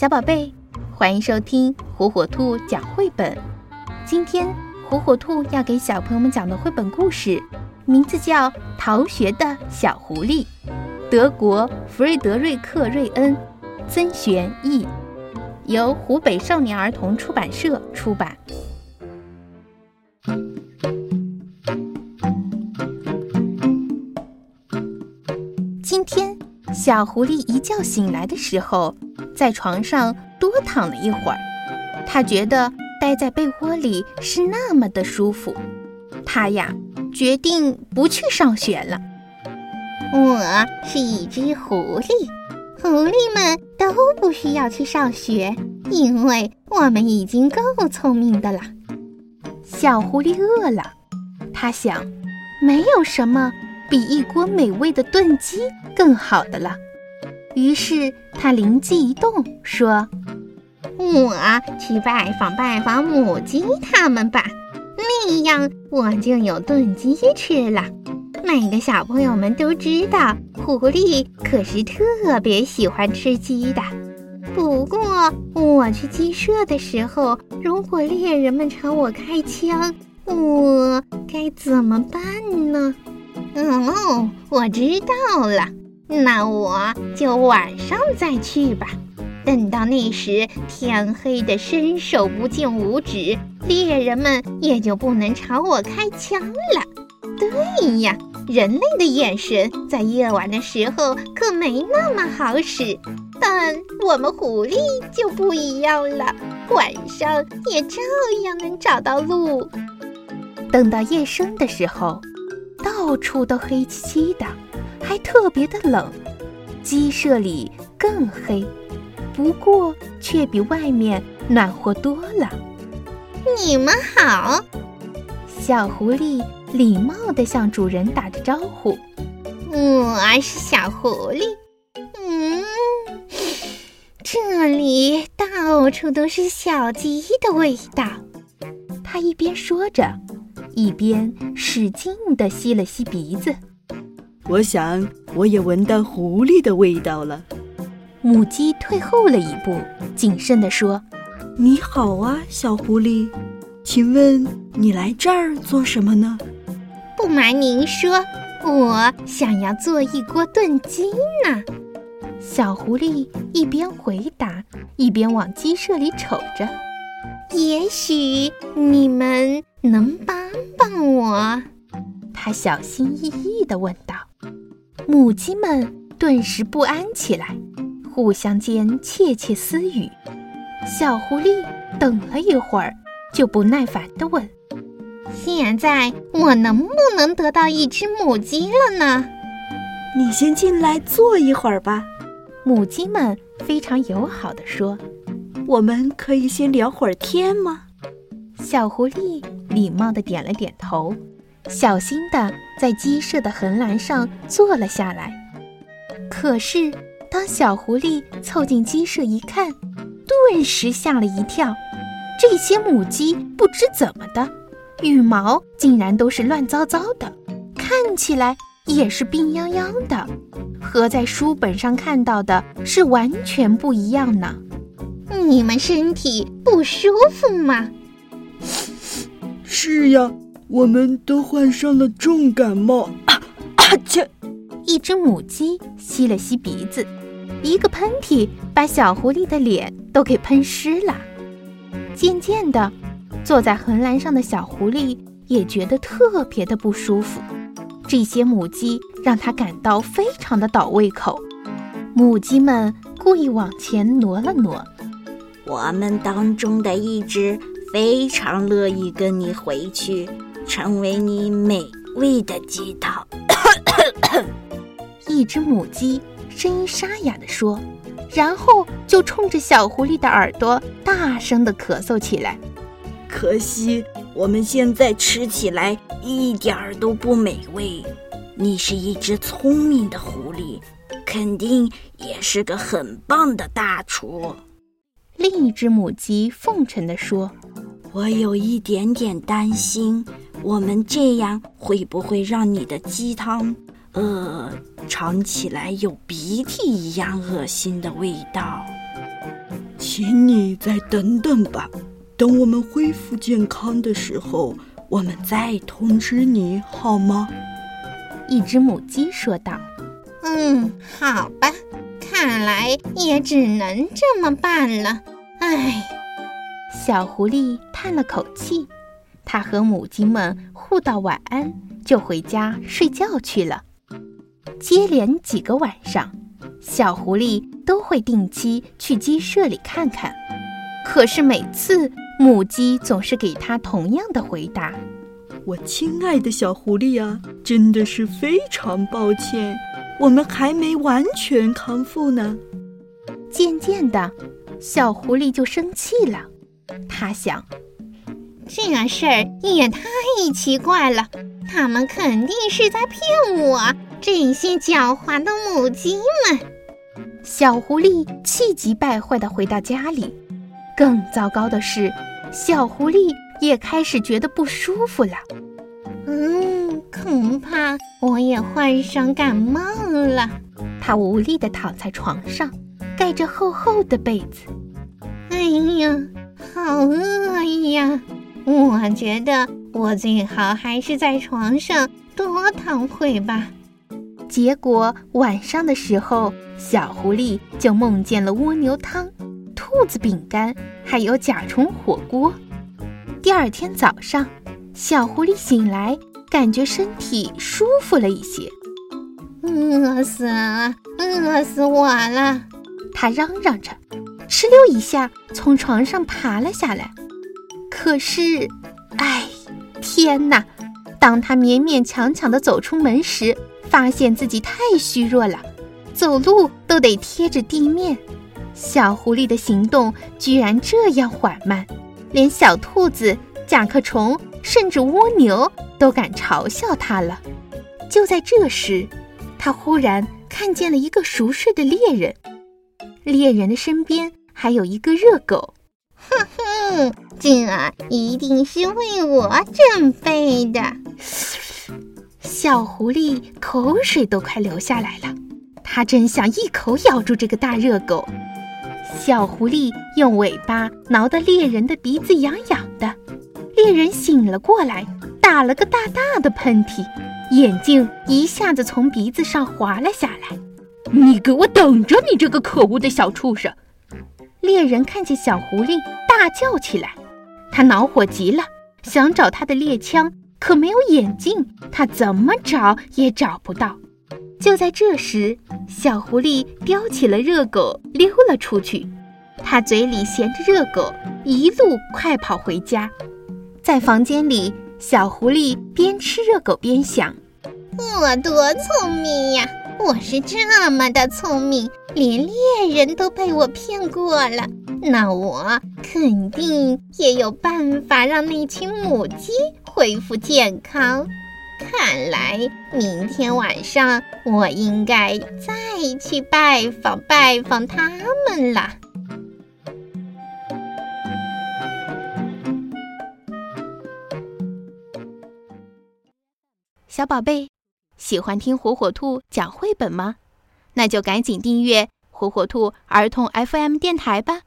小宝贝，欢迎收听火火兔讲绘本。今天火火兔要给小朋友们讲的绘本故事，名字叫《逃学的小狐狸》，德国弗瑞德瑞克·瑞恩，曾璇译，由湖北少年儿童出版社出版。小狐狸一觉醒来的时候。在床上多躺了一会儿，它觉得待在被窝里是那么的舒服。它呀，决定不去上学了。我是一只狐狸，狐狸们都不需要去上学，因为我们已经够聪明的了。小狐狸饿了，它想，没有什么比一锅美味的炖鸡更好的了。于是他灵机一动，说：“我去拜访拜访母鸡他们吧，那样我就有炖鸡吃了。每个小朋友们都知道，狐狸可是特别喜欢吃鸡的。不过我去鸡舍的时候，如果猎人们朝我开枪，我该怎么办呢？哦，我知道了。”那我就晚上再去吧。等到那时，天黑的伸手不见五指，猎人们也就不能朝我开枪了。对呀，人类的眼神在夜晚的时候可没那么好使，但我们狐狸就不一样了，晚上也照样能找到路。等到夜深的时候，到处都黑漆漆的。还特别的冷，鸡舍里更黑，不过却比外面暖和多了。你们好，小狐狸礼貌地向主人打着招呼。我是小狐狸。嗯，这里到处都是小鸡的味道。他一边说着，一边使劲地吸了吸鼻子。我想，我也闻到狐狸的味道了。母鸡退后了一步，谨慎地说：“你好啊，小狐狸，请问你来这儿做什么呢？”不瞒您说，我想要做一锅炖鸡呢。小狐狸一边回答，一边往鸡舍里瞅着。也许你们能帮帮我？他小心翼翼地问道。母鸡们顿时不安起来，互相间窃窃私语。小狐狸等了一会儿，就不耐烦地问：“现在我能不能得到一只母鸡了呢？”“你先进来坐一会儿吧。”母鸡们非常友好地说。“我们可以先聊会儿天吗？”小狐狸礼貌地点了点头。小心地在鸡舍的横栏上坐了下来。可是，当小狐狸凑近鸡舍一看，顿时吓了一跳。这些母鸡不知怎么的，羽毛竟然都是乱糟糟的，看起来也是病殃殃的，和在书本上看到的是完全不一样呢。你们身体不舒服吗？是呀。我们都患上了重感冒，啊啊！切！一只母鸡吸了吸鼻子，一个喷嚏把小狐狸的脸都给喷湿了。渐渐的，坐在横栏上的小狐狸也觉得特别的不舒服。这些母鸡让他感到非常的倒胃口。母鸡们故意往前挪了挪。我们当中的一只非常乐意跟你回去。成为你美味的鸡汤。一只母鸡声音沙哑地说，然后就冲着小狐狸的耳朵大声地咳嗽起来。可惜我们现在吃起来一点儿都不美味。你是一只聪明的狐狸，肯定也是个很棒的大厨。另一只母鸡奉承地说：“我有一点点担心。”我们这样会不会让你的鸡汤，呃，尝起来有鼻涕一样恶心的味道？请你再等等吧，等我们恢复健康的时候，我们再通知你好吗？”一只母鸡说道。“嗯，好吧，看来也只能这么办了。唉。”小狐狸叹了口气，它和母鸡们互道晚安，就回家睡觉去了。接连几个晚上，小狐狸都会定期去鸡舍里看看，可是每次母鸡总是给它同样的回答：“我亲爱的小狐狸啊，真的是非常抱歉，我们还没完全康复呢。”渐渐的，小狐狸就生气了。他想，这事儿也太奇怪了，他们肯定是在骗我。这些狡猾的母鸡们！小狐狸气急败坏地回到家里。更糟糕的是，小狐狸也开始觉得不舒服了。嗯，恐怕我也患上感冒了。他无力地躺在床上，盖着厚厚的被子。哎呀！好饿呀！我觉得我最好还是在床上多躺会吧。结果晚上的时候，小狐狸就梦见了蜗牛汤、兔子饼干，还有甲虫火锅。第二天早上，小狐狸醒来，感觉身体舒服了一些。饿死了，饿死我了！它嚷嚷着。哧溜一下从床上爬了下来，可是，哎，天哪！当他勉勉强强地走出门时，发现自己太虚弱了，走路都得贴着地面。小狐狸的行动居然这样缓慢，连小兔子、甲壳虫，甚至蜗牛都敢嘲笑它了。就在这时，他忽然看见了一个熟睡的猎人，猎人的身边。还有一个热狗，哼哼，这一定是为我准备的。小狐狸口水都快流下来了，它真想一口咬住这个大热狗。小狐狸用尾巴挠得猎人的鼻子痒痒的，猎人醒了过来，打了个大大的喷嚏，眼镜一下子从鼻子上滑了下来。你给我等着，你这个可恶的小畜生！猎人看见小狐狸，大叫起来。他恼火极了，想找他的猎枪，可没有眼镜，他怎么找也找不到。就在这时，小狐狸叼起了热狗，溜了出去。他嘴里衔着热狗，一路快跑回家。在房间里，小狐狸边吃热狗边想：“我多聪明呀！”我是这么的聪明，连猎人都被我骗过了，那我肯定也有办法让那群母鸡恢复健康。看来明天晚上我应该再去拜访拜访他们了。小宝贝。喜欢听火火兔讲绘本吗？那就赶紧订阅火火兔儿童 FM 电台吧。